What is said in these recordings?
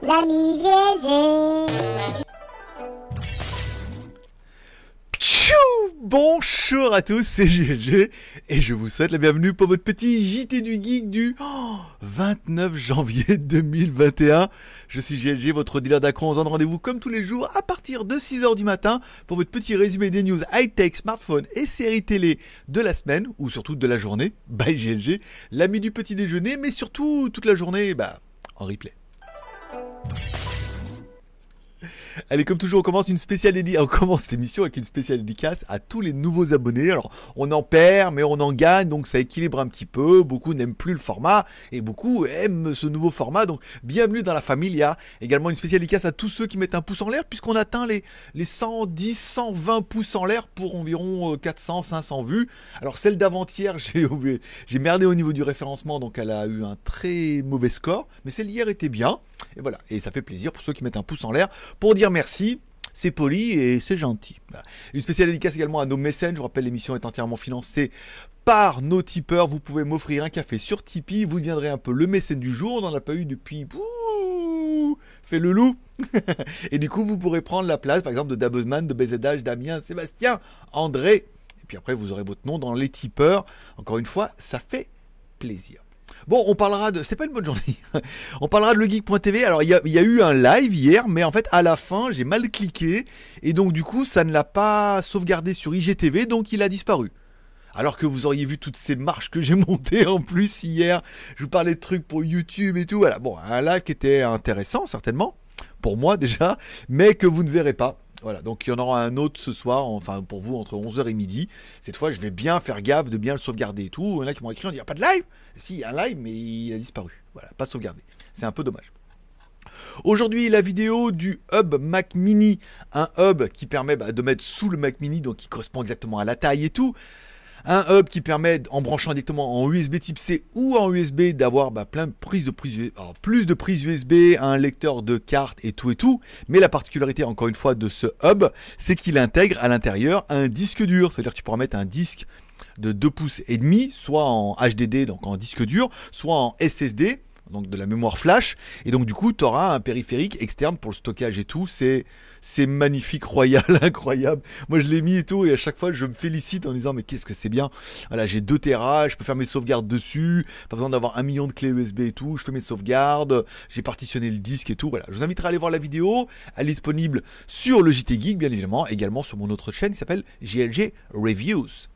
L'ami GLG. Bonjour à tous, c'est GLG et je vous souhaite la bienvenue pour votre petit JT du Geek du oh, 29 janvier 2021. Je suis GLG, votre dealer d'accro. On se donne rendez-vous comme tous les jours à partir de 6h du matin pour votre petit résumé des news high-tech, smartphone et séries télé de la semaine ou surtout de la journée. Bye GLG, l'ami du petit déjeuner mais surtout toute la journée bah, en replay. Allez, comme toujours, on commence une spéciale. On commence cette émission avec une spéciale dédicace à tous les nouveaux abonnés. Alors, on en perd, mais on en gagne, donc ça équilibre un petit peu. Beaucoup n'aiment plus le format et beaucoup aiment ce nouveau format. Donc, bienvenue dans la famille. Il y a également une spéciale dédicace à tous ceux qui mettent un pouce en l'air, puisqu'on atteint les, les 110, 120 pouces en l'air pour environ 400, euh, 500 vues. Alors, celle d'avant-hier, j'ai j'ai merdé au niveau du référencement, donc elle a eu un très mauvais score. Mais celle d'hier était bien. Et voilà. Et ça fait plaisir pour ceux qui mettent un pouce en l'air pour dire merci. C'est poli et c'est gentil. Une spéciale dédicace également à nos mécènes. Je vous rappelle, l'émission est entièrement financée par nos tipeurs. Vous pouvez m'offrir un café sur Tipeee. Vous deviendrez un peu le mécène du jour. On n'en a pas eu depuis... fait le loup. et du coup, vous pourrez prendre la place, par exemple, de Dabuzman, de BZH, Damien, Sébastien, André. Et puis après, vous aurez votre nom dans les tipeurs. Encore une fois, ça fait plaisir. Bon, on parlera de. C'est pas une bonne journée. on parlera de legeek.tv. Alors, il y a, eu un live hier, mais en fait, à la fin, j'ai mal cliqué. Et donc, du coup, ça ne l'a pas sauvegardé sur IGTV, donc il a disparu. Alors que vous auriez vu toutes ces marches que j'ai montées en plus hier. Je vous parlais de trucs pour YouTube et tout. Voilà. Bon, un live qui était intéressant, certainement. Pour moi, déjà. Mais que vous ne verrez pas. Voilà, donc il y en aura un autre ce soir, enfin pour vous entre 11h et midi. Cette fois, je vais bien faire gaffe de bien le sauvegarder et tout. Il y en a qui m'ont écrit, on dit, il n'y a pas de live? Si, il y a un live, mais il a disparu. Voilà, pas sauvegardé. C'est un peu dommage. Aujourd'hui, la vidéo du hub Mac Mini, un hub qui permet bah, de mettre sous le Mac Mini, donc qui correspond exactement à la taille et tout. Un hub qui permet, en branchant directement en USB type C ou en USB, d'avoir bah, plein de prises de plus de prises USB, un lecteur de cartes et tout et tout. Mais la particularité, encore une fois, de ce hub, c'est qu'il intègre à l'intérieur un disque dur. C'est-à-dire que tu pourras mettre un disque de 2 pouces et demi, soit en HDD, donc en disque dur, soit en SSD donc de la mémoire flash, et donc du coup tu auras un périphérique externe pour le stockage et tout, c'est c'est magnifique, royal, incroyable. Moi je l'ai mis et tout, et à chaque fois je me félicite en disant mais qu'est-ce que c'est bien. Voilà, j'ai 2 Tera, je peux faire mes sauvegardes dessus, pas besoin d'avoir un million de clés USB et tout, je fais mes sauvegardes, j'ai partitionné le disque et tout, voilà. Je vous inviterai à aller voir la vidéo, elle est disponible sur le JT Geek bien évidemment, également sur mon autre chaîne qui s'appelle GLG Reviews.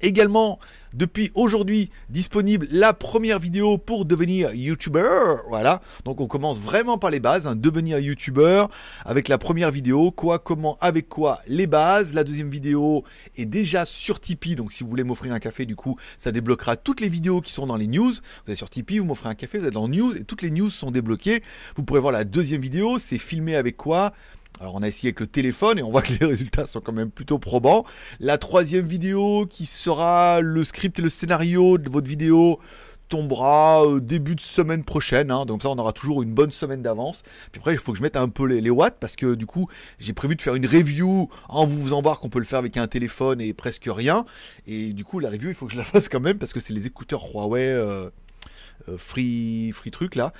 Également, depuis aujourd'hui, disponible la première vidéo pour devenir YouTuber. Voilà. Donc on commence vraiment par les bases, hein. devenir YouTuber avec la première vidéo, quoi, comment, avec quoi, les bases. La deuxième vidéo est déjà sur Tipeee, donc si vous voulez m'offrir un café, du coup, ça débloquera toutes les vidéos qui sont dans les news. Vous êtes sur Tipeee, vous m'offrez un café, vous êtes dans news et toutes les news sont débloquées. Vous pourrez voir la deuxième vidéo, c'est filmé avec quoi? Alors on a essayé avec le téléphone et on voit que les résultats sont quand même plutôt probants. La troisième vidéo qui sera le script et le scénario de votre vidéo tombera euh, début de semaine prochaine. Hein. donc ça on aura toujours une bonne semaine d'avance. Puis après il faut que je mette un peu les, watts parce que du coup j'ai prévu de faire une review en vous vous embarque on peut le faire avec un téléphone et presque rien. Et du coup la review il faut que je la fasse quand même parce que c'est les écouteurs Huawei. Euh, free, free truc là.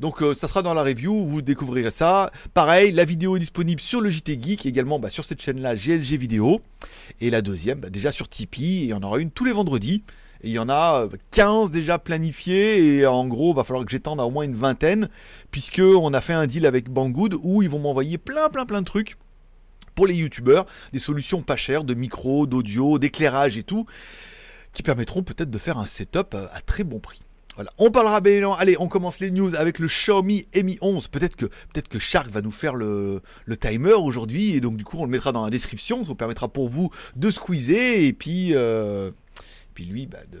Donc euh, ça sera dans la review, vous découvrirez ça. Pareil, la vidéo est disponible sur le JT Geek, également bah, sur cette chaîne-là, GLG Vidéo. Et la deuxième, bah, déjà sur Tipeee, il y en aura une tous les vendredis. Et il y en a 15 euh, déjà planifiés et en gros, il va falloir que j'étende à au moins une vingtaine puisque on a fait un deal avec Banggood où ils vont m'envoyer plein plein plein de trucs pour les youtubeurs, des solutions pas chères de micro, d'audio, d'éclairage et tout qui permettront peut-être de faire un setup à très bon prix. On parlera bien Allez, on commence les news avec le Xiaomi Mi 11. Peut-être que, peut-être que Shark va nous faire le, le timer aujourd'hui. Et donc, du coup, on le mettra dans la description. Ça vous permettra pour vous de squeezer. Et puis, euh, lui, bah, de,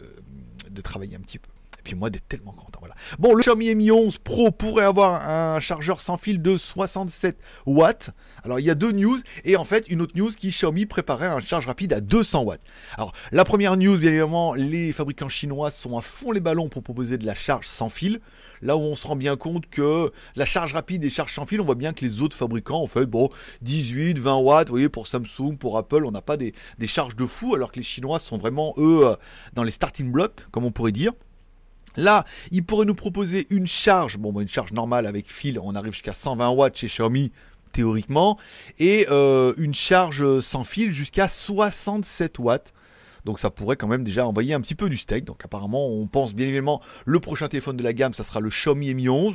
de travailler un petit peu puis moi d'être tellement content. Bon, le Xiaomi Mi 11 Pro pourrait avoir un chargeur sans fil de 67 watts. Alors il y a deux news et en fait une autre news qui Xiaomi préparait un charge rapide à 200 watts. Alors la première news, bien évidemment, les fabricants chinois sont à fond les ballons pour proposer de la charge sans fil. Là où on se rend bien compte que la charge rapide et charge sans fil, on voit bien que les autres fabricants ont fait bon 18, 20 watts. Vous voyez pour Samsung, pour Apple, on n'a pas des, des charges de fou alors que les Chinois sont vraiment eux euh, dans les starting blocks, comme on pourrait dire. Là, ils pourraient nous proposer une charge, bon, bah, une charge normale avec fil, on arrive jusqu'à 120 watts chez Xiaomi théoriquement, et euh, une charge sans fil jusqu'à 67 watts. Donc ça pourrait quand même déjà envoyer un petit peu du steak. Donc apparemment, on pense bien évidemment le prochain téléphone de la gamme, ça sera le Xiaomi Mi 11.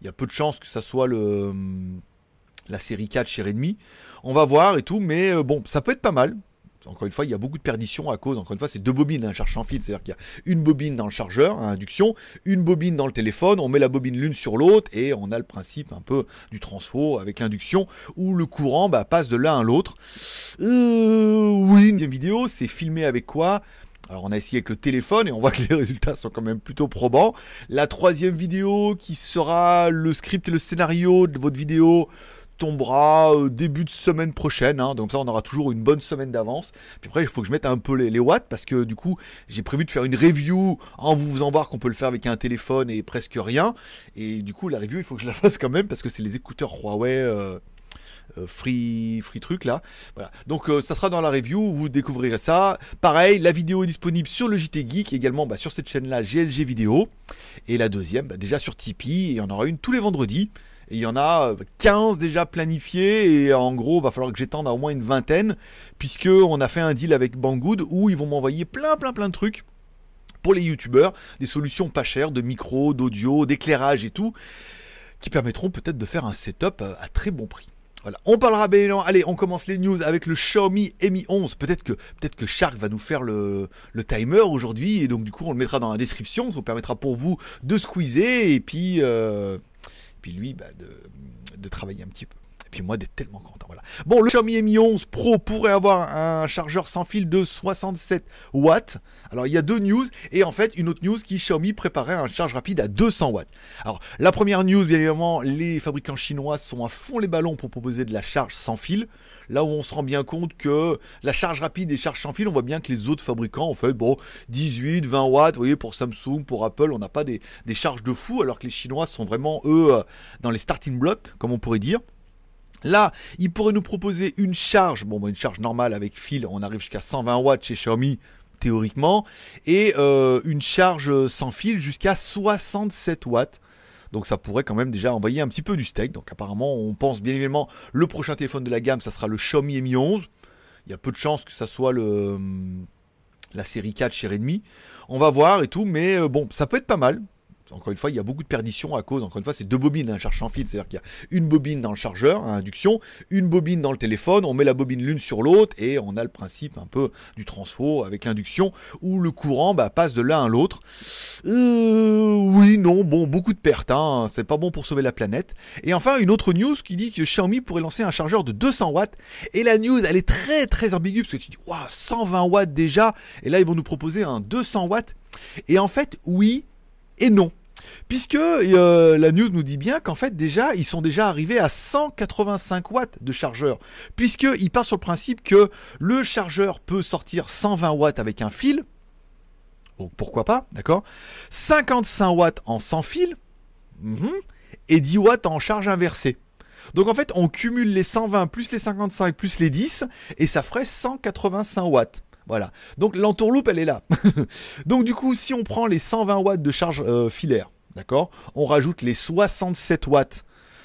Il y a peu de chances que ça soit la série 4 chez Redmi. On va voir et tout, mais euh, bon, ça peut être pas mal encore une fois, il y a beaucoup de perditions à cause, encore une fois, c'est deux bobines, un charge sans fil, c'est-à-dire qu'il y a une bobine dans le chargeur à induction, une bobine dans le téléphone, on met la bobine l'une sur l'autre et on a le principe un peu du transfo avec l'induction où le courant bah, passe de l'un à l'autre. Euh, oui, une vidéo, c'est filmé avec quoi? Alors on a essayé avec le téléphone et on voit que les résultats sont quand même plutôt probants. La troisième vidéo qui sera le script et le scénario de votre vidéo tombera euh, début de semaine prochaine. Hein. donc ça, on aura toujours une bonne semaine d'avance. Puis après, il faut que je mette un peu les, watts parce que du coup, j'ai prévu de faire une review en vous faisant voir qu'on peut le faire avec un téléphone et presque rien. Et du coup, la review, il faut que je la fasse quand même parce que c'est les écouteurs Huawei. Euh, euh, free free truc là voilà donc ça sera dans la review vous découvrirez ça pareil la vidéo est disponible sur le JT Geek également bah, sur cette chaîne là GLG vidéo et la deuxième bah, déjà sur Tipeee et il y en aura une tous les vendredis il y en a 15 déjà planifiés et en gros, va falloir que j'étende à au moins une vingtaine puisque on a fait un deal avec Banggood où ils vont m'envoyer plein plein plein de trucs pour les youtubeurs, des solutions pas chères de micro, d'audio, d'éclairage et tout qui permettront peut-être de faire un setup à très bon prix. Voilà, on parlera bien Allez, on commence les news avec le Xiaomi Mi 11. Peut-être que peut-être Shark va nous faire le, timer aujourd'hui et donc du coup on le mettra dans la description. Ça vous permettra pour vous de squeezer et puis euh, puis lui bah, de, travailler un petit peu. Et puis moi d'être tellement content. Voilà. Bon, le Xiaomi Mi 11 Pro pourrait avoir un chargeur sans fil de 67 watts. Alors il y a deux news et en fait une autre news qui Xiaomi préparait un charge rapide à 200 watts. Alors la première news, bien évidemment, les fabricants chinois sont à fond les ballons pour proposer de la charge sans fil. Là où on se rend bien compte que la charge rapide et charge sans fil, on voit bien que les autres fabricants ont fait bon 18, 20 watts. Vous voyez pour Samsung, pour Apple, on n'a pas des, charges de fou alors que les Chinois sont vraiment eux euh, dans les starting blocks, comme on pourrait dire. Là, ils pourraient nous proposer une charge, bon, bah, une charge normale avec fil, on arrive jusqu'à 120 watts chez Xiaomi théoriquement, et euh, une charge sans fil jusqu'à 67 watts. Donc ça pourrait quand même déjà envoyer un petit peu du steak. Donc apparemment, on pense bien évidemment le prochain téléphone de la gamme, ça sera le Xiaomi Mi 11. Il y a peu de chances que ça soit le la série 4 chez Redmi. On va voir et tout, mais euh, bon, ça peut être pas mal encore une fois, il y a beaucoup de perditions à cause, encore une fois, c'est deux bobines, un charge sans fil, c'est-à-dire qu'il y a une bobine dans le chargeur à induction, une bobine dans le téléphone, on met la bobine l'une sur l'autre et on a le principe un peu du transfo avec l'induction où le courant bah, passe de l'un à l'autre. Euh, oui, non, bon, beaucoup de pertes, hein, c'est pas bon pour sauver la planète. Et enfin, une autre news qui dit que Xiaomi pourrait lancer un chargeur de 200 watts. Et la news, elle est très très ambiguë parce que tu dis, waouh, 120 watts déjà, et là ils vont nous proposer un 200 watts. Et en fait, oui et non. Puisque euh, la news nous dit bien qu'en fait déjà ils sont déjà arrivés à 185 watts de chargeur. Puisqu'il part sur le principe que le chargeur peut sortir 120 watts avec un fil. Donc pourquoi pas, d'accord? 55 watts en sans fil. Mhm, et 10 watts en charge inversée. Donc en fait on cumule les 120 plus les 55 plus les 10 et ça ferait 185 watts. Voilà. Donc l'entourloupe, elle est là. Donc du coup, si on prend les 120 watts de charge euh, filaire, d'accord? On rajoute les 67 watts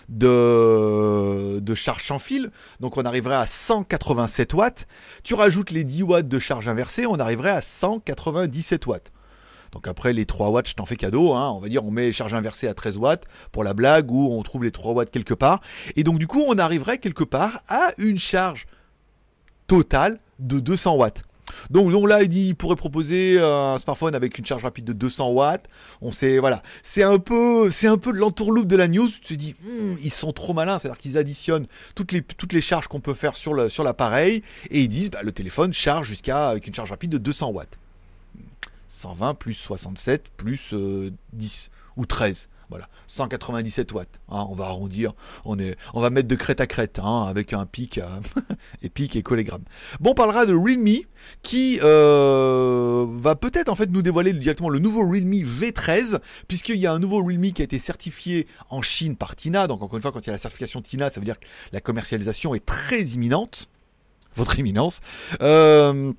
de, charge sans fil, donc on arriverait à 187 watts. Tu rajoutes les 10 watts de charge inversée, on arriverait à 197 watts. Donc après les 3 watts, je t'en fais cadeau, hein. on va dire on met charge inversée à 13 watts pour la blague ou on trouve les 3 watts quelque part. Et donc du coup on arriverait quelque part à une charge totale de 200 watts. Donc, là, il dit, il pourrait proposer un smartphone avec une charge rapide de 200 watts. On sait, voilà, c'est un peu, c'est un peu de l'entourloupe de la news. Tu te dis, hmm, ils sont trop malins, c'est-à-dire qu'ils additionnent toutes les charges qu'on peut faire sur l'appareil et ils disent, bah, le téléphone charge jusqu'à une charge rapide de 200 watts. 120 plus 67 plus 10 ou 13. Voilà, 197 watts. Hein, on va arrondir, on, est, on va mettre de crête à crête hein, avec un pic et pic et collégramme. Bon, on parlera de Realme qui euh, va peut-être en fait nous dévoiler directement le nouveau Realme V13 puisqu'il y a un nouveau Realme qui a été certifié en Chine par Tina. Donc encore une fois, quand il y a la certification Tina, ça veut dire que la commercialisation est très imminente. Votre imminence. Euh,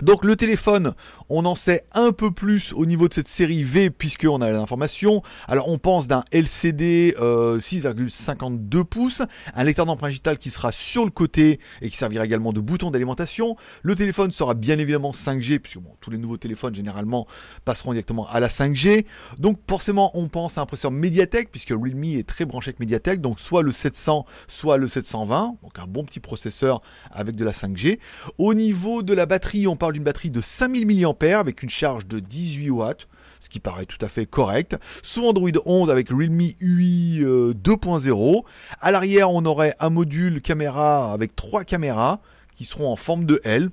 donc le téléphone, on en sait un peu plus au niveau de cette série V puisqu'on a l'information. Alors on pense d'un LCD 6,52 euh, pouces, un lecteur d'empreinte digitale qui sera sur le côté et qui servira également de bouton d'alimentation. Le téléphone sera bien évidemment 5G puisque tous les nouveaux téléphones généralement passeront directement à la 5G. Donc forcément on pense à un processeur Mediatek puisque Realme est très branché avec Mediatek, donc soit le 700, soit le 720, donc un bon petit processeur avec de la 5G. Au niveau de la batterie, on parle d'une batterie de 5000 mAh avec une charge de 18 watts ce qui paraît tout à fait correct. Sous Android 11 avec Realme UI 2.0. Euh, à l'arrière, on aurait un module caméra avec trois caméras qui seront en forme de L.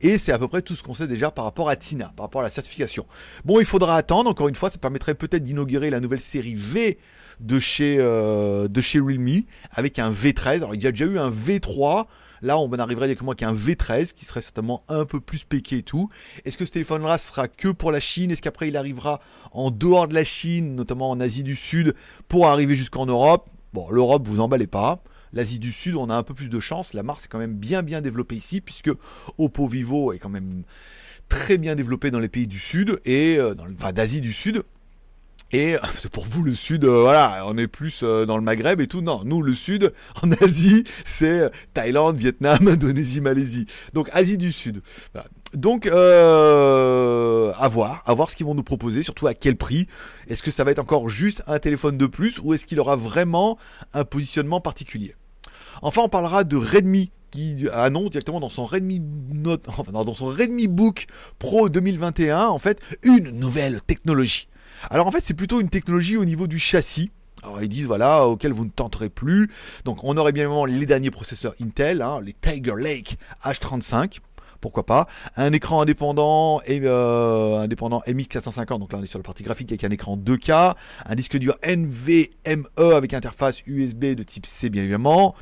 Et c'est à peu près tout ce qu'on sait déjà par rapport à Tina, par rapport à la certification. Bon, il faudra attendre. Encore une fois, ça permettrait peut-être d'inaugurer la nouvelle série V de chez, euh, de chez Realme avec un V13. Alors, il y a déjà eu un V3 Là, on arriverait directement avec un V13 qui serait certainement un peu plus péqué et tout. Est-ce que ce téléphone-là sera que pour la Chine? Est-ce qu'après il arrivera en dehors de la Chine, notamment en Asie du Sud, pour arriver jusqu'en Europe? Bon, l'Europe, vous emballez pas. L'Asie du Sud, on a un peu plus de chance. La Mars est quand même bien bien développée ici, puisque Oppo Vivo est quand même très bien développé dans les pays du Sud et euh, dans, enfin d'Asie du Sud et pour vous, le Sud, euh, voilà, on est plus euh, dans le Maghreb et tout. Non, nous, le Sud, en Asie, c'est Thaïlande, Vietnam, Indonésie, Malaisie. Donc Asie du Sud. Donc, euh, à voir, à voir ce qu'ils vont nous proposer, surtout à quel prix. Est-ce que ça va être encore juste un téléphone de plus ou est-ce qu'il aura vraiment un positionnement particulier? Enfin, on parlera de Redmi qui annonce directement dans son Redmi Note, enfin dans son Redmi Book Pro 2021 en fait une nouvelle technologie. Alors en fait, c'est plutôt une technologie au niveau du châssis. Alors ils disent voilà auquel vous ne tenterez plus. Donc on aurait bien évidemment les derniers processeurs Intel, hein, les Tiger Lake H35 pourquoi pas? Un écran indépendant et euh, indépendant MX450, donc là on est sur la partie graphique avec un écran 2K, un disque dur NVMe avec interface USB de type C bien évidemment.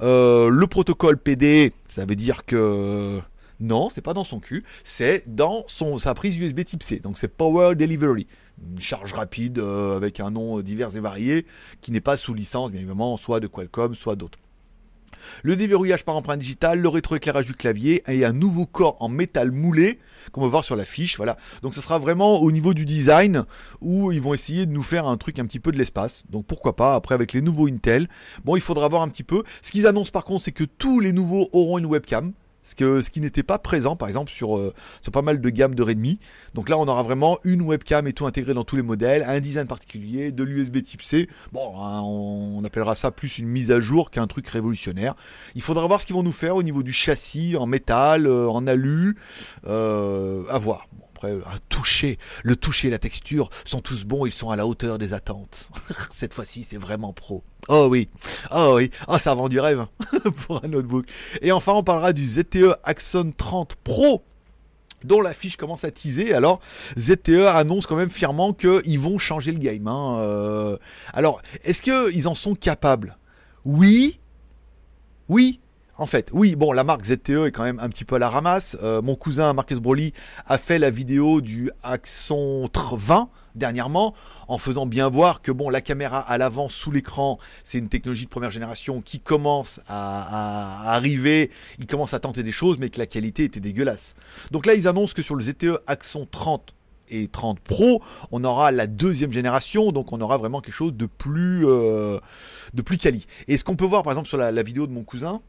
Euh, le protocole PD, ça veut dire que non, c'est pas dans son cul, c'est dans son, sa prise USB type C. Donc c'est Power Delivery. Une charge rapide euh, avec un nom divers et varié qui n'est pas sous licence, bien évidemment, soit de Qualcomm, soit d'autres. Le déverrouillage par empreinte digitale, le rétroéclairage du clavier et un nouveau corps en métal moulé qu'on va voir sur la fiche. Voilà. Donc ce sera vraiment au niveau du design où ils vont essayer de nous faire un truc un petit peu de l'espace. Donc pourquoi pas après avec les nouveaux Intel. Bon, il faudra voir un petit peu. Ce qu'ils annoncent par contre, c'est que tous les nouveaux auront une webcam. Ce, qui n'était pas présent, par exemple, sur, euh, sur pas mal de gammes de Redmi. Donc là, on aura vraiment une webcam et tout intégré dans tous les modèles, un design particulier, de l'USB type C. Bon, hein, on, appellera ça plus une mise à jour qu'un truc révolutionnaire. Il faudra voir ce qu'ils vont nous faire au niveau du châssis, en métal, euh, en alu. Euh, à voir. Après, un toucher, le toucher, la texture sont tous bons, ils sont à la hauteur des attentes. Cette fois-ci, c'est vraiment pro. Oh oui, oh oui, oh ça vend du rêve hein, pour un notebook. Et enfin, on parlera du ZTE Axon 30 Pro dont la fiche commence à teaser. Alors, ZTE annonce quand même fièrement qu'ils vont changer le game. Hein. Euh, alors, est-ce qu'ils en sont capables? Oui. Oui. En fait, oui, bon, la marque ZTE est quand même un petit peu à la ramasse. Euh, mon cousin Marcus Broly a fait la vidéo du Axon 20 dernièrement en faisant bien voir que bon la caméra à l'avant sous l'écran c'est une technologie de première génération qui commence à, arriver, il commence à tenter des choses mais que la qualité était dégueulasse. Donc là ils annoncent que sur le ZTE Axon 30 et 30 Pro, on aura la deuxième génération, donc on aura vraiment quelque chose de plus euh, de plus quali. Et ce qu'on peut voir par exemple sur la, la vidéo de mon cousin,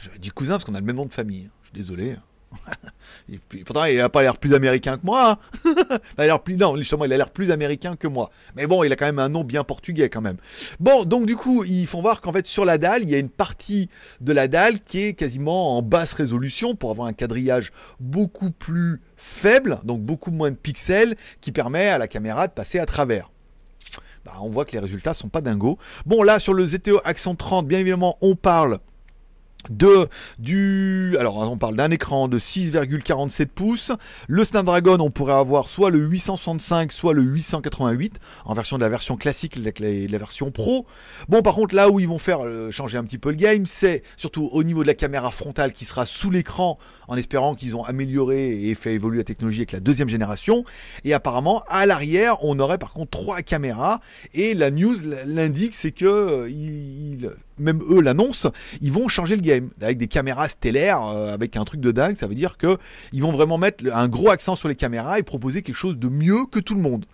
je dis cousin parce qu'on a le même nom de famille, hein. je suis désolé. Hein. Et puis, pourtant, il a pas l'air plus américain que moi. Hein. il a l'air plus, non, justement, il a l'air plus américain que moi. Mais bon, il a quand même un nom bien portugais quand même. Bon, donc du coup, ils font voir qu'en fait, sur la dalle, il y a une partie de la dalle qui est quasiment en basse résolution pour avoir un quadrillage beaucoup plus faible, donc beaucoup moins de pixels, qui permet à la caméra de passer à travers. Bah, on voit que les résultats sont pas dingos. Bon, là, sur le ZTE Accent 30, bien évidemment, on parle de du alors on parle d'un écran de 6,47 pouces. Le Snapdragon on pourrait avoir soit le 865 soit le 888 en version de la version classique avec la, version pro. Bon par contre là où ils vont faire euh, changer un petit peu le game c'est surtout au niveau de la caméra frontale qui sera sous l'écran en espérant qu'ils ont amélioré et fait évoluer la technologie avec la deuxième génération. Et apparemment à l'arrière on aurait par contre trois caméras. Et la news l'indique c'est que euh, il, même eux l'annoncent, ils vont changer le game avec des caméras stellaires, euh, avec un truc de dingue. Ça veut dire que ils vont vraiment mettre un gros accent sur les caméras et proposer quelque chose de mieux que tout le monde.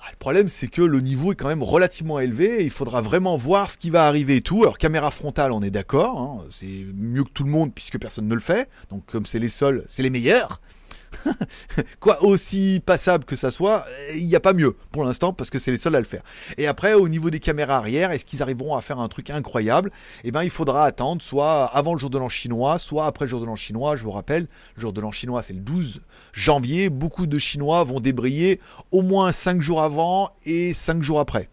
Ah, le problème, c'est que le niveau est quand même relativement élevé. Et il faudra vraiment voir ce qui va arriver et tout. Alors, caméra frontale, on est d'accord. Hein, c'est mieux que tout le monde puisque personne ne le fait. Donc, comme c'est les seuls, c'est les meilleurs. quoi, aussi passable que ça soit, il n'y a pas mieux pour l'instant parce que c'est les seuls à le faire. Et après, au niveau des caméras arrière, est-ce qu'ils arriveront à faire un truc incroyable? Eh bien, il faudra attendre soit avant le jour de l'an chinois, soit après le jour de l'an chinois. Je vous rappelle, le jour de l'an chinois, c'est le 12 janvier. Beaucoup de Chinois vont débrayer au moins 5 jours avant et 5 jours après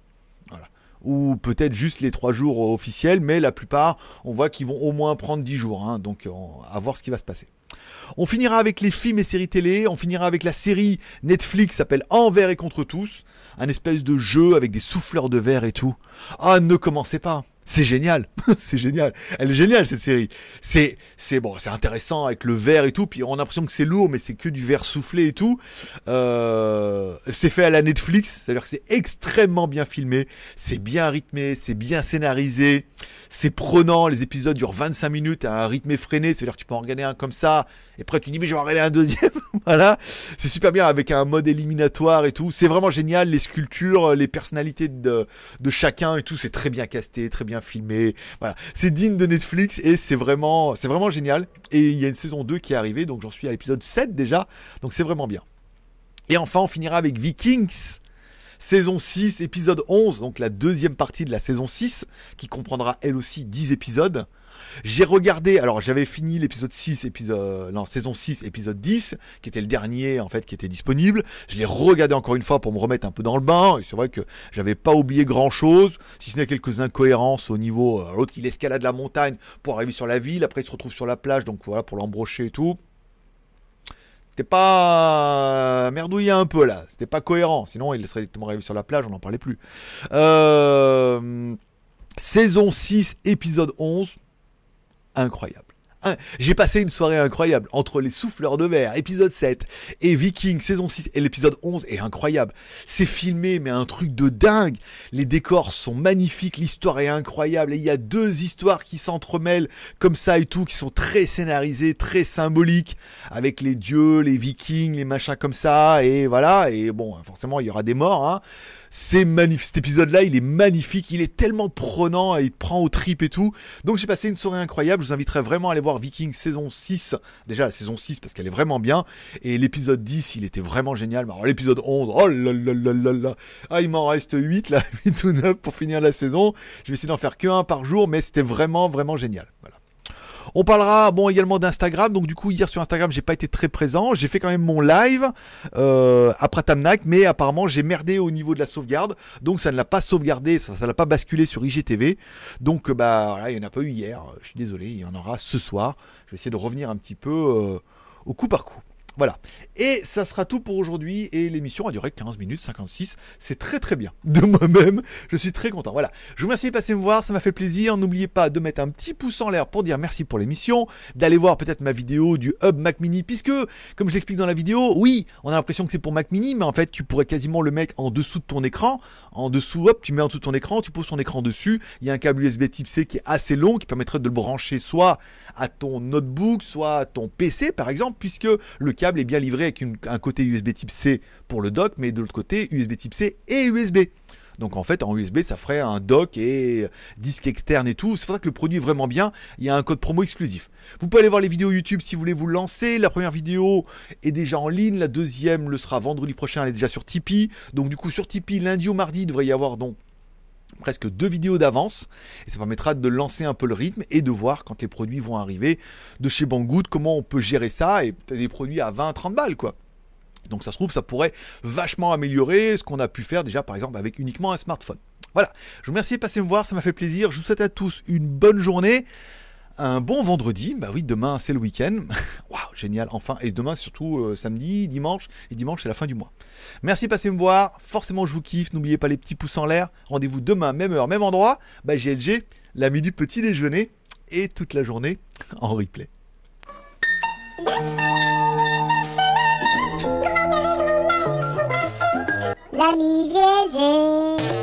ou peut-être juste les 3 jours officiels, mais la plupart, on voit qu'ils vont au moins prendre 10 jours, hein, donc à voir ce qui va se passer. On finira avec les films et séries télé, on finira avec la série Netflix s'appelle Envers et contre tous, un espèce de jeu avec des souffleurs de verre et tout. Ah, ne commencez pas. C'est génial, c'est génial. Elle est géniale cette série. C'est c'est bon, c'est intéressant avec le verre et tout. Puis on a l'impression que c'est lourd, mais c'est que du verre soufflé et tout. Euh, c'est fait à la Netflix, c'est-à-dire que c'est extrêmement bien filmé, c'est bien rythmé, c'est bien scénarisé, c'est prenant. Les épisodes durent 25 minutes à un rythme effréné, c'est-à-dire que tu peux en regarder un comme ça et après tu dis mais je vais en regarder un deuxième. voilà, c'est super bien avec un mode éliminatoire et tout. C'est vraiment génial. Les sculptures, les personnalités de de chacun et tout, c'est très bien casté, très bien filmé. Voilà, c'est digne de Netflix et c'est vraiment, c'est vraiment génial. Et il y a une saison 2 qui est arrivée, donc j'en suis à l'épisode 7 déjà, donc c'est vraiment bien. Et enfin, on finira avec Vikings. Saison 6, épisode 11, donc la deuxième partie de la saison 6, qui comprendra elle aussi 10 épisodes. J'ai regardé, alors j'avais fini l'épisode 6, épisode, non, saison 6, épisode 10, qui était le dernier, en fait, qui était disponible. Je l'ai regardé encore une fois pour me remettre un peu dans le bain, et c'est vrai que j'avais pas oublié grand chose, si ce n'est quelques incohérences au niveau, euh, l'autre il escalade la montagne pour arriver sur la ville, après il se retrouve sur la plage, donc voilà, pour l'embrocher et tout. C'était pas merdouillé un peu là, c'était pas cohérent, sinon il serait directement arrivé sur la plage, on n'en parlait plus. Euh, saison 6, épisode 11, incroyable. J'ai passé une soirée incroyable entre les souffleurs de verre, épisode 7, et Viking, saison 6, et l'épisode 11 est incroyable. C'est filmé, mais un truc de dingue. Les décors sont magnifiques, l'histoire est incroyable, et il y a deux histoires qui s'entremêlent comme ça et tout, qui sont très scénarisées, très symboliques, avec les dieux, les vikings, les machins comme ça, et voilà, et bon, forcément, il y aura des morts, hein. C'est magnifique. Cet épisode-là, il est magnifique. Il est tellement prenant il te prend au trip et tout. Donc j'ai passé une soirée incroyable. Je vous inviterai vraiment à aller voir Viking saison 6. Déjà la saison 6 parce qu'elle est vraiment bien. Et l'épisode 10, il était vraiment génial. Alors l'épisode 11, oh là là là là là. Ah, il m'en reste 8 là, 8 ou 9 pour finir la saison. Je vais essayer d'en faire que un par jour, mais c'était vraiment vraiment génial. On parlera bon également d'Instagram. Donc du coup hier sur Instagram j'ai pas été très présent. J'ai fait quand même mon live euh, après Tamnak, mais apparemment j'ai merdé au niveau de la sauvegarde. Donc ça ne l'a pas sauvegardé, ça ne l'a pas basculé sur IGTV. Donc euh, bah voilà, il n'y en a pas eu hier. Je suis désolé, il y en aura ce soir. Je vais essayer de revenir un petit peu euh, au coup par coup. Voilà. Et ça sera tout pour aujourd'hui. Et l'émission a duré 15 minutes 56. C'est très très bien. De moi-même, je suis très content. Voilà. Je vous remercie de passer me voir. Ça m'a fait plaisir. N'oubliez pas de mettre un petit pouce en l'air pour dire merci pour l'émission. D'aller voir peut-être ma vidéo du Hub Mac Mini. Puisque, comme je l'explique dans la vidéo, oui, on a l'impression que c'est pour Mac Mini. Mais en fait, tu pourrais quasiment le mettre en dessous de ton écran. En dessous, hop, tu mets en dessous de ton écran. Tu poses ton écran dessus. Il y a un câble USB type C qui est assez long. Qui permettrait de le brancher soit à ton notebook, soit à ton PC par exemple. Puisque le câble est bien livré avec un côté USB type C pour le dock, mais de l'autre côté USB type C et USB. Donc en fait en USB ça ferait un dock et disque externe et tout. C'est pour ça que le produit est vraiment bien. Il y a un code promo exclusif. Vous pouvez aller voir les vidéos YouTube si vous voulez vous lancer. La première vidéo est déjà en ligne. La deuxième le sera vendredi prochain. Elle est déjà sur Tipeee. Donc du coup sur Tipeee lundi ou mardi il devrait y avoir donc presque deux vidéos d'avance et ça permettra de lancer un peu le rythme et de voir quand les produits vont arriver de chez Banggood comment on peut gérer ça et des produits à 20 30 balles quoi. Donc ça se trouve ça pourrait vachement améliorer ce qu'on a pu faire déjà par exemple avec uniquement un smartphone. Voilà, je vous remercie de passer me voir, ça m'a fait plaisir. Je vous souhaite à tous une bonne journée. Un bon vendredi, bah oui, demain c'est le week-end. Waouh, génial, enfin. Et demain surtout euh, samedi, dimanche. Et dimanche c'est la fin du mois. Merci de passer me voir. Forcément je vous kiffe. N'oubliez pas les petits pouces en l'air. Rendez-vous demain, même heure, même endroit. Bah GLG, l'ami du petit déjeuner. Et toute la journée en replay. L'ami GLG.